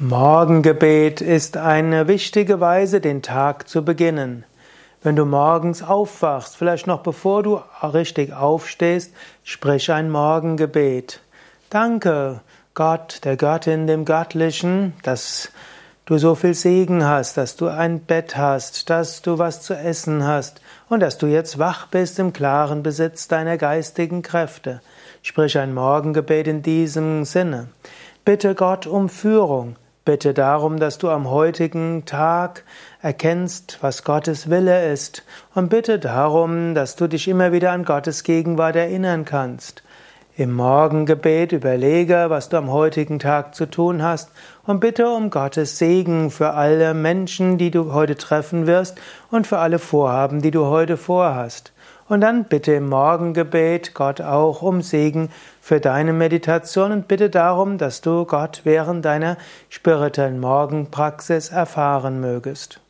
Morgengebet ist eine wichtige Weise, den Tag zu beginnen. Wenn du morgens aufwachst, vielleicht noch bevor du richtig aufstehst, sprich ein Morgengebet. Danke, Gott, der Göttin, dem Göttlichen, dass du so viel Segen hast, dass du ein Bett hast, dass du was zu essen hast und dass du jetzt wach bist im klaren Besitz deiner geistigen Kräfte. Sprich ein Morgengebet in diesem Sinne. Bitte Gott um Führung. Bitte darum, dass du am heutigen Tag erkennst, was Gottes Wille ist und bitte darum, dass du dich immer wieder an Gottes Gegenwart erinnern kannst. Im Morgengebet überlege, was du am heutigen Tag zu tun hast und bitte um Gottes Segen für alle Menschen, die du heute treffen wirst und für alle Vorhaben, die du heute vorhast. Und dann bitte im Morgengebet Gott auch um Segen für deine Meditation und bitte darum, dass du Gott während deiner spirituellen Morgenpraxis erfahren mögest.